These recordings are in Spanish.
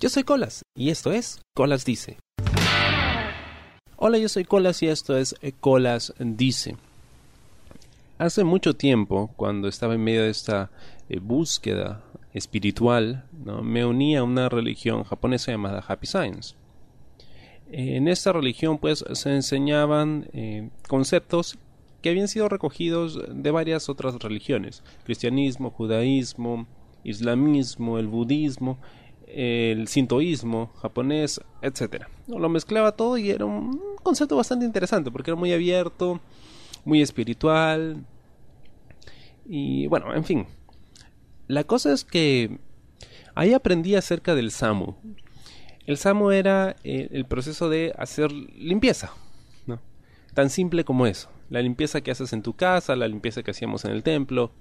Yo soy Colas y esto es Colas Dice. Hola, yo soy Colas y esto es eh, Colas Dice. Hace mucho tiempo, cuando estaba en medio de esta eh, búsqueda espiritual, me uní a una religión japonesa llamada Happy Science. En esta religión pues se enseñaban eh, conceptos que habían sido recogidos de varias otras religiones, cristianismo, judaísmo, islamismo, el budismo, el sintoísmo japonés, etc. Lo mezclaba todo y era un concepto bastante interesante porque era muy abierto, muy espiritual y bueno, en fin. La cosa es que ahí aprendí acerca del SAMU. El SAMU era eh, el proceso de hacer limpieza, ¿no? Tan simple como eso. La limpieza que haces en tu casa, la limpieza que hacíamos en el templo,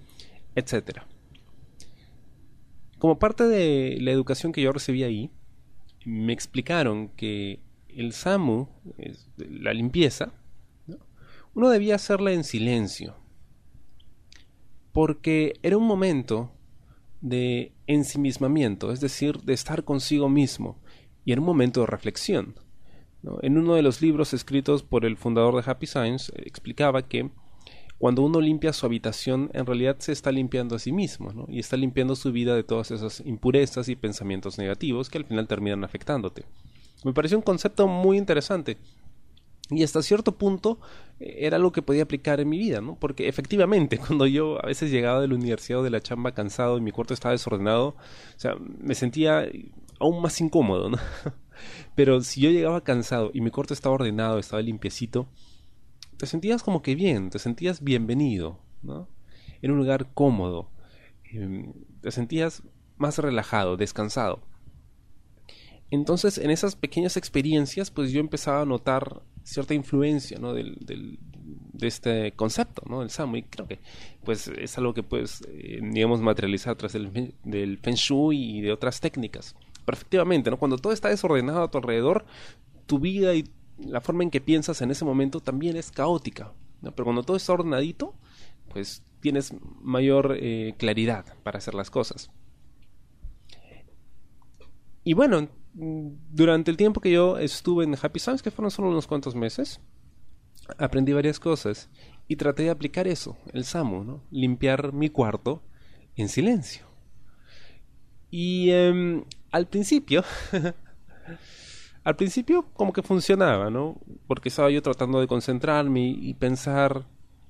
etcétera. Como parte de la educación que yo recibí ahí, me explicaron que el SAMU, la limpieza, uno debía hacerla en silencio, porque era un momento de ensimismamiento, es decir, de estar consigo mismo, y era un momento de reflexión. En uno de los libros escritos por el fundador de Happy Science, explicaba que cuando uno limpia su habitación, en realidad se está limpiando a sí mismo, ¿no? Y está limpiando su vida de todas esas impurezas y pensamientos negativos que al final terminan afectándote. Me pareció un concepto muy interesante. Y hasta cierto punto eh, era algo que podía aplicar en mi vida, ¿no? Porque efectivamente, cuando yo a veces llegaba de la universidad o de la chamba cansado y mi cuarto estaba desordenado, o sea, me sentía aún más incómodo, ¿no? Pero si yo llegaba cansado y mi cuarto estaba ordenado, estaba limpiecito, te sentías como que bien, te sentías bienvenido, ¿no? En un lugar cómodo, em, te sentías más relajado, descansado. Entonces, en esas pequeñas experiencias, pues yo empezaba a notar cierta influencia, ¿no? Del, del, de este concepto, ¿no? Del Samu. Y creo que, pues, es algo que, pues, eh, digamos, materializar tras del, del Feng Shui y de otras técnicas. Pero efectivamente, ¿no? Cuando todo está desordenado a tu alrededor, tu vida y la forma en que piensas en ese momento también es caótica. Pero cuando todo está ordenadito, pues tienes mayor eh, claridad para hacer las cosas. Y bueno, durante el tiempo que yo estuve en Happy Science, que fueron solo unos cuantos meses, aprendí varias cosas y traté de aplicar eso, el SAMU, ¿no? Limpiar mi cuarto en silencio. Y em, al principio Al principio como que funcionaba, ¿no? Porque estaba yo tratando de concentrarme y, pensar...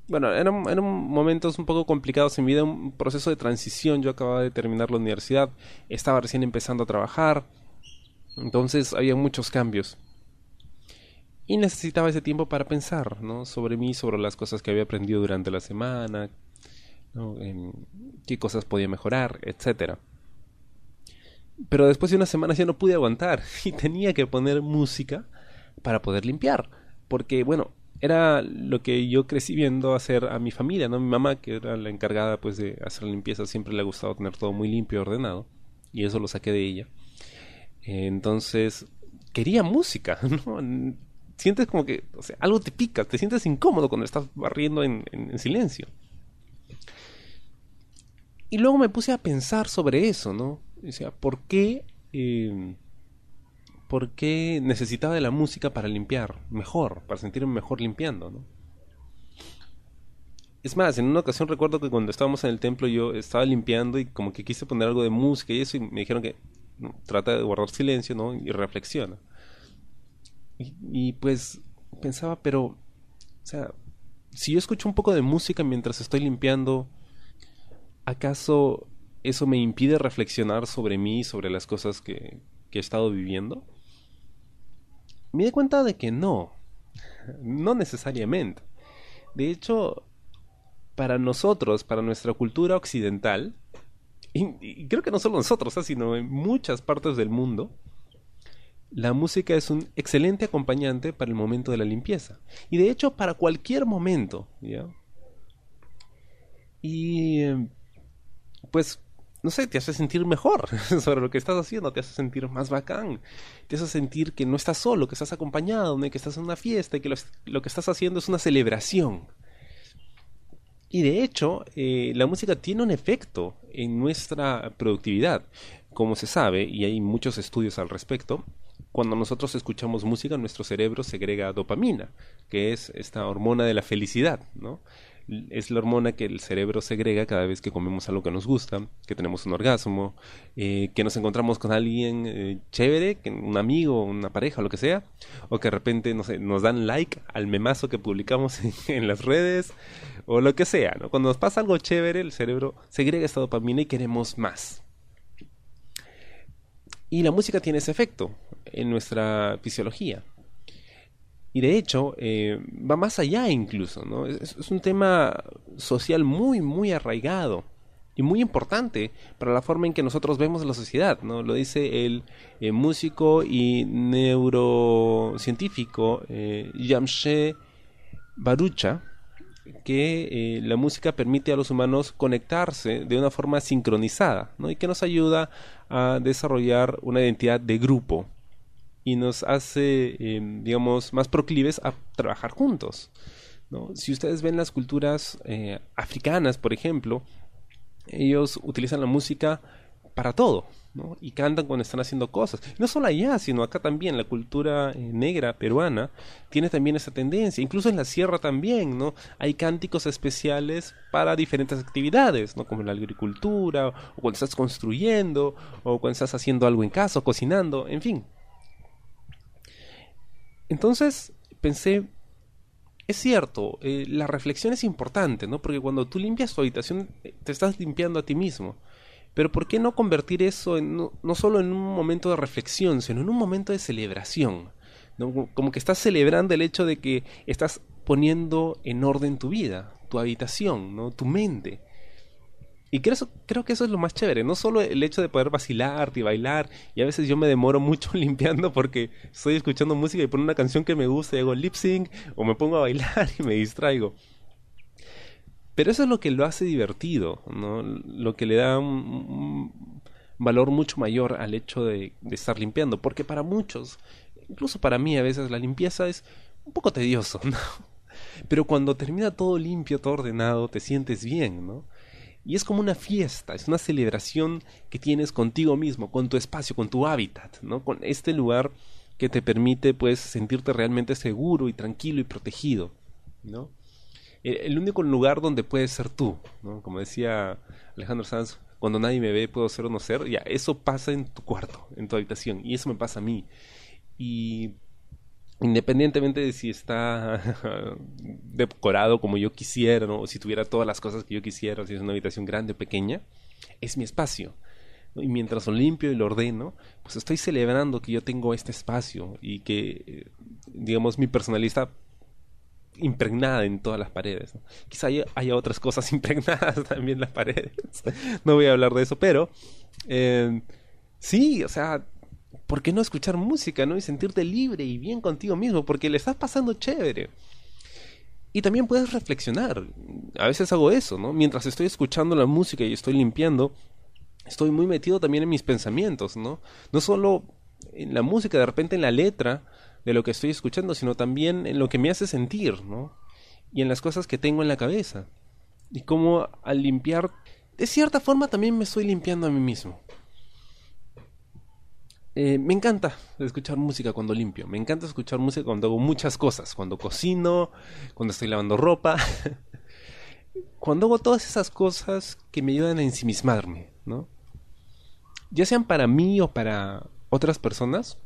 Bueno, eran, momentos un poco complicados en mi vida, un proceso de transición. Yo acababa de terminar la universidad, estaba recién empezando a trabajar, entonces había muchos cambios. Y necesitaba ese tiempo para pensar, ¿no? Sobre mí, sobre las cosas que había aprendido durante la semana, en qué cosas podía mejorar, etcétera. Pero después de unas semanas ya no pude aguantar y tenía que poner música para poder limpiar. Porque, bueno, era lo que yo crecí viendo hacer a mi familia, ¿no? Mi mamá, que era la encargada pues de hacer limpieza, siempre le ha gustado tener todo muy limpio y ordenado. Y eso lo saqué de ella. Entonces, quería música, ¿no? Sientes como que, o sea, algo te pica, te sientes incómodo cuando estás barriendo en, en silencio. Y luego me puse a pensar sobre eso, ¿no? O ¿por qué, eh, ¿por qué necesitaba de la música para limpiar mejor, para sentirme mejor limpiando, ¿no? Es más, en una ocasión recuerdo que cuando estábamos en el templo yo estaba limpiando y como que quise poner algo de música y eso y me dijeron que trata de guardar silencio, ¿no? Y reflexiona. Y, y pues pensaba, pero, o sea, si yo escucho un poco de música mientras estoy limpiando, ¿acaso eso me impide reflexionar sobre mí, sobre las cosas que, he estado viviendo? Me di cuenta de que no, no necesariamente. De hecho, para nosotros, para nuestra cultura occidental, y, creo que no solo nosotros, ¿eh? sino en muchas partes del mundo, la música es un excelente acompañante para el momento de la limpieza. Y de hecho, para cualquier momento, ¿ya? Y pues no sé, te hace sentir mejor sobre lo que estás haciendo, te hace sentir más bacán, te hace sentir que no estás solo, que estás acompañado, que estás en una fiesta y que lo, que estás haciendo es una celebración. Y de hecho, eh, la música tiene un efecto en nuestra productividad. como se sabe, y hay muchos estudios al respecto, cuando nosotros escuchamos música, nuestro cerebro segrega dopamina, que es esta hormona de la felicidad, ¿no? Es la hormona que el cerebro segrega cada vez que comemos algo que nos gusta, que tenemos un orgasmo, eh, que nos encontramos con alguien eh, chévere, un amigo, una pareja, lo que sea, o que de repente no sé, nos dan like al memazo que publicamos en, las redes, o lo que sea. Cuando nos pasa algo chévere, el cerebro segrega esta dopamina y queremos más. Y la música tiene ese efecto en nuestra fisiología. Y de hecho, eh, va más allá incluso, ¿no? Es, un tema social muy, muy arraigado y muy importante para la forma en que nosotros vemos la sociedad, ¿no? Lo dice el eh, músico y neurocientífico eh, Yamche Barucha, que eh, la música permite a los humanos conectarse de una forma sincronizada, ¿no? Y que nos ayuda a desarrollar una identidad de grupo y nos hace, em, digamos, más proclives a trabajar juntos. ¿no? Si ustedes ven las culturas eh, africanas, por ejemplo, ellos utilizan la música para todo, y cantan cuando están haciendo cosas. No solo allá, sino acá también. La cultura eh, negra peruana tiene también esa tendencia. Incluso en la sierra también, ¿no? Hay cánticos especiales para diferentes actividades, ¿no? Como la agricultura, o cuando estás construyendo, o cuando estás haciendo algo en casa, o cocinando, en fin. Entonces pensé, es cierto, eh, la reflexión es importante, ¿no? Porque cuando tú limpias tu habitación, eh, te estás limpiando a ti mismo. Pero ¿por qué no convertir eso en, no, solo en un momento de reflexión, sino en un momento de celebración? Como que estás celebrando el hecho de que estás poniendo en orden tu vida, tu habitación, ¿no? tu mente. Y creo, creo que eso es lo más chévere, no solo el hecho de poder vacilar y bailar, y a veces yo me demoro mucho limpiando porque estoy escuchando música y pongo una canción que me gusta y hago lip sync, o me pongo a bailar y me distraigo. Pero eso es lo que lo hace divertido, ¿no? Lo que le da un, valor mucho mayor al hecho de, estar limpiando. Porque para muchos, incluso para mí a veces, la limpieza es un poco tedioso, ¿no? Pero cuando termina todo limpio, todo ordenado, te sientes bien, ¿no? Y es como una fiesta, es una celebración que tienes contigo mismo, con tu espacio, con tu hábitat, ¿no? Con este lugar que te permite, pues, sentirte realmente seguro y tranquilo y protegido, ¿no? el único lugar donde puedes ser tú, ¿no? Como decía Alejandro Sanz, cuando nadie me ve puedo ser o no ser, ya, eso pasa en tu cuarto, en tu habitación, y eso me pasa a mí. Y independientemente de si está decorado como yo quisiera, o si tuviera todas las cosas que yo quisiera, si es una habitación grande o pequeña, es mi espacio. Y mientras lo limpio y lo ordeno, pues estoy celebrando que yo tengo este espacio y que, eh, digamos, mi personalista impregnada en todas las paredes. Quizá haya, otras cosas impregnadas también en las paredes. no voy a hablar de eso, pero eh, sí, o sea, ¿por qué no escuchar música, no? Y sentirte libre y bien contigo mismo, porque le estás pasando chévere. Y también puedes reflexionar. A veces hago eso, ¿no? Mientras estoy escuchando la música y estoy limpiando, estoy muy metido también en mis pensamientos, ¿no? No solo en la música, de repente en la letra, de lo que estoy escuchando, sino también en lo que me hace sentir, ¿no? Y en las cosas que tengo en la cabeza. Y cómo al limpiar, de cierta forma también me estoy limpiando a mí mismo. Eh, me encanta escuchar música cuando limpio. Me encanta escuchar música cuando hago muchas cosas. Cuando cocino, cuando estoy lavando ropa. cuando hago todas esas cosas que me ayudan a ensimismarme, ¿no? Ya sean para mí o para otras personas,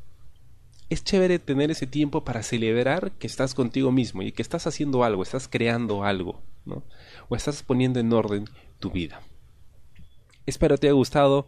es chévere tener ese tiempo para celebrar que estás contigo mismo y que estás haciendo algo, estás creando algo, ¿no? O estás poniendo en orden tu vida. Espero te haya gustado